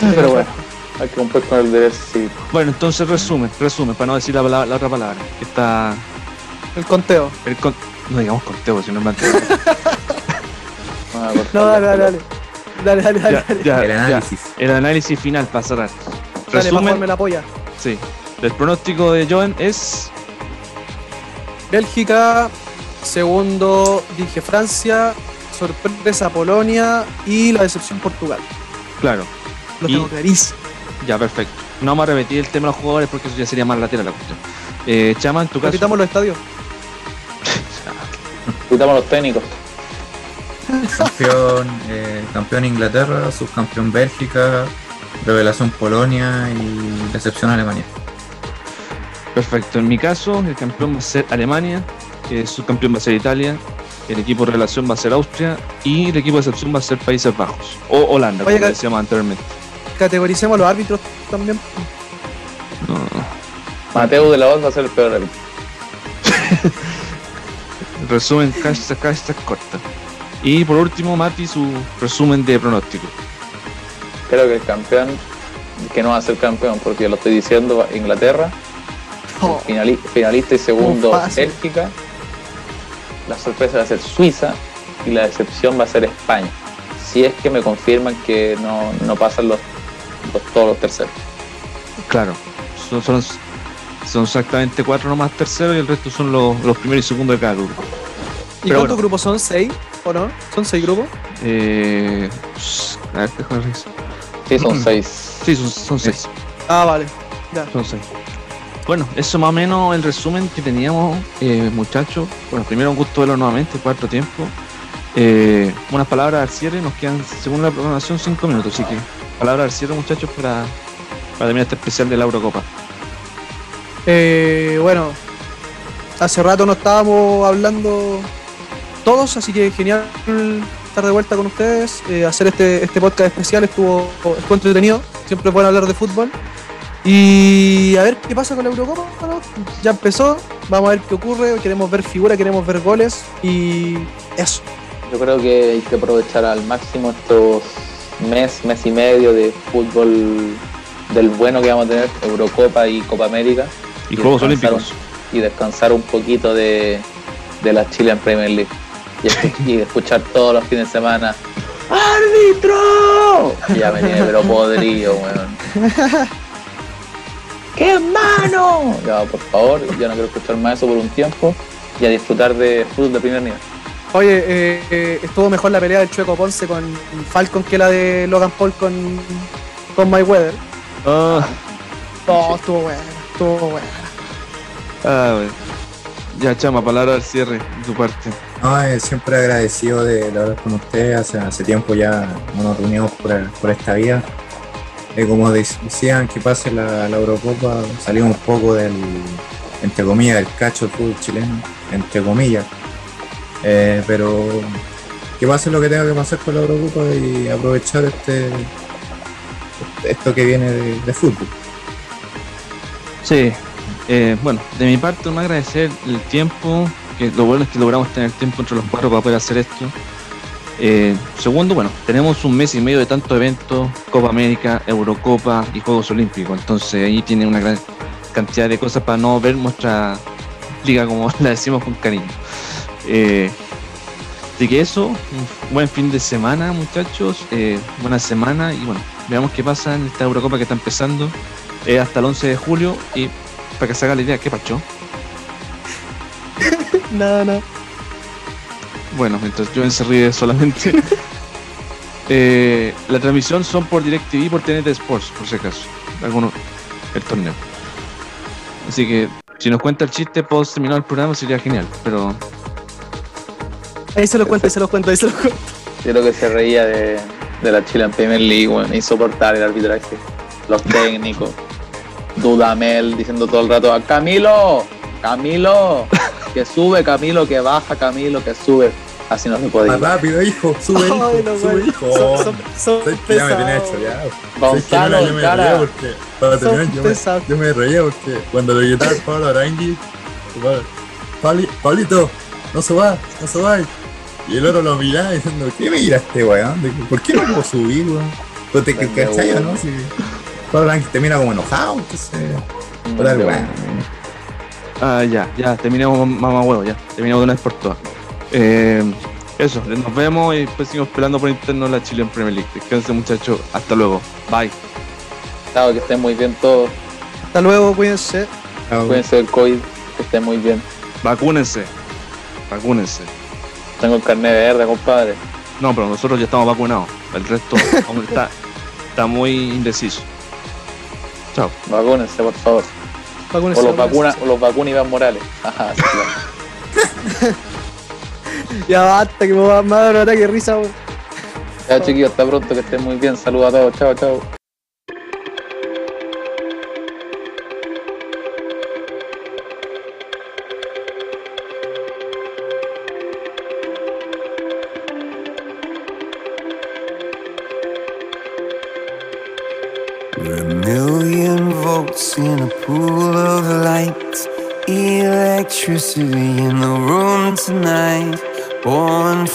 Pero bueno, hay que cumplir con el deber cívico. Bueno, entonces resumen, resumen, para no decir la, palabra- la otra palabra. Está El conteo. el con- no digamos conteo, sino a cortar No, dale, dale, dale. Dale, dale, dale. Ya, dale. ya, el ya. análisis. El análisis final para cerrar. Dale, Resumen, jugarme la polla. sí. El pronóstico de Joan es Bélgica, segundo dije Francia, sorpresa Polonia y la decepción Portugal. claro. Lo Y- tengo clarísimo. Ya, perfecto. No vamos a repetir el tema de los jugadores porque eso ya sería más lateral la cuestión. Eh, Chama, en tu caso. Repitamos los estadios. [LAUGHS] Quitamos los técnicos. campeón, eh, campeón Inglaterra, subcampeón Bélgica, revelación Polonia y decepción Alemania. Perfecto. En mi caso, el campeón va a ser Alemania, el subcampeón va a ser Italia, el equipo de relación va a ser Austria y el equipo de excepción va a ser Países Bajos o Holanda, Oye, como decíamos anteriormente. Categoricemos a los árbitros también. No. Mateo de la Voz va a ser el peor árbitro. [LAUGHS] Resumen, hashtag, hashtag corta. Y por último, Mati, su resumen de pronóstico. Creo que el campeón, que no va a ser campeón, porque lo estoy diciendo, Inglaterra, Oh, finali- finalista y segundo. Bélgica, la sorpresa va a ser Suiza y la decepción va a ser España. Si es que me confirman que no, no pasan los, los- todos los terceros. Claro, son, son, son exactamente cuatro nomás terceros y el resto son los, los primeros y segundos de cada grupo. ¿Y Pero cuántos bueno. grupos son? ¿Seis? ¿O no? ¿Son seis grupos? Eh, a ver, déjame revisar. Sí, son Mm. seis. Sí, son, son seis. Ah, vale. Ya. Son seis. Bueno, eso más o menos el resumen que teníamos, eh, muchachos. Bueno, primero un gusto verlo nuevamente, cuarto tiempo. Eh, unas palabras al cierre, nos quedan, según la programación, cinco minutos. Así que, palabras al cierre, muchachos, para, para terminar este especial de la Eurocopa. Eh, bueno, hace rato no estábamos hablando todos, así que genial estar de vuelta con ustedes. eh, hacer este, este podcast especial estuvo, estuvo entretenido. Siempre bueno hablar de fútbol. Y a ver qué pasa con la Eurocopa. ¿no? Ya empezó, vamos a ver qué ocurre. Queremos ver figuras, queremos ver goles y eso. Yo creo que hay que aprovechar al máximo estos mes, mes y medio de fútbol del bueno que vamos a tener, Eurocopa y Copa América, Y Y Juegos. Olímpicos. y descansar un poquito de, de la Chilean Premier League. Y, [LAUGHS] y escuchar todos los fines de semana ¡Árbitro! Ya me tiene pero podrido, weón. [LAUGHS] ¡Qué mano! Ya, por favor, yo no quiero escuchar más eso por un tiempo y a disfrutar de fútbol de primer nivel. Oye, eh, eh, estuvo mejor la pelea del Chueco Ponce con Falcon que la de Logan Paul con, con Mayweather. Ah, No, estuvo buena, estuvo buena. ah, bueno. Ya, chama, palabra al cierre de tu parte. No, eh, siempre agradecido de, de hablar con usted. Hace, hace tiempo ya no nos reunimos por, por esta vía. Eh, como dec- decían que pase la, Eurocopa, salimos un poco del, entre comillas, del cacho chileno, entre comillas. Eh, pero que pase lo que tenga que pasar con la Eurocopa y aprovechar este esto que viene de, de fútbol. Sí, eh, bueno, de mi parte, me agradecer el tiempo, que lo bueno es que logramos tener tiempo entre los cuatro para poder hacer esto. Eh, segundo, bueno, tenemos un mes y medio de tantos eventos, Copa América, Eurocopa y Juegos Olímpicos, entonces ahí tiene una gran cantidad de cosas para no ver nuestra liga como [LAUGHS] la decimos con cariño. Eh, así que eso, un buen fin de semana muchachos, eh, buena semana y bueno, veamos qué pasa en esta Eurocopa que está empezando hasta el 11 de julio y para que se haga la idea, ¿qué pacho? [LAUGHS] Nada, nada. Bueno, mientras yo se ríe solamente. [LAUGHS] Eh, la transmisión son por DirecTV y por TNT Sports, por si acaso. Alguno, el torneo. Así que si nos cuenta el chiste post terminar el programa sería genial, pero Ahí se los cuento, ahí se los cuento, ahí se los cuento. Yo creo que se reía de, de la Chilean Premier League, weón, insoportable el arbitraje. Los técnicos. [LAUGHS] Dudamel diciendo todo el rato, Camilo, Camilo, que sube, Camilo, que baja, Camilo, que sube. Así no se podía. Más rápido, hijo, sube, hijo, Ay, sube, hijo. son, son, son ¿Sabes qué? Ya me tenía hecho, ya. Gonzalo, yo me reía porque, para Son terminar, yo me, pesados. yo me reía porque cuando lo gritaba el Pablo Arangui, Pablo, Pablito, no subas, no subas. Y el otro lo miraba diciendo, ¿qué mira este weón? ¿Por qué no puedo subir, weón? Pues te cachai. ¿no? Si Pablo Arangui te mira como enojado, entonces. Ah, ya, ya, terminamos mamá huevo, ya, terminamos de una vez por todas. Eh, eso, nos vemos y después seguimos pelando por interno la Chile en Premier League. Descansen muchachos, hasta luego, bye. Chao, que estén muy bien todos. Hasta luego, cuídense. Chao. Cuídense del COVID, que estén muy bien. Vacúnense, vacúnense. Tengo el carnet verde, compadre. No, pero nosotros ya estamos vacunados. El resto [LAUGHS] aún está, está muy indeciso. Chao. Vacúnense, por favor. Vacúnense, O los vacuna, o los vacuna Iván Morales. Ajá, sí, claro. [LAUGHS] Ya basta, que me va a dar un ataque risa, weón. Ya chiquillos, hasta pronto, que estén muy bien. Saludos a todos, chao, chao.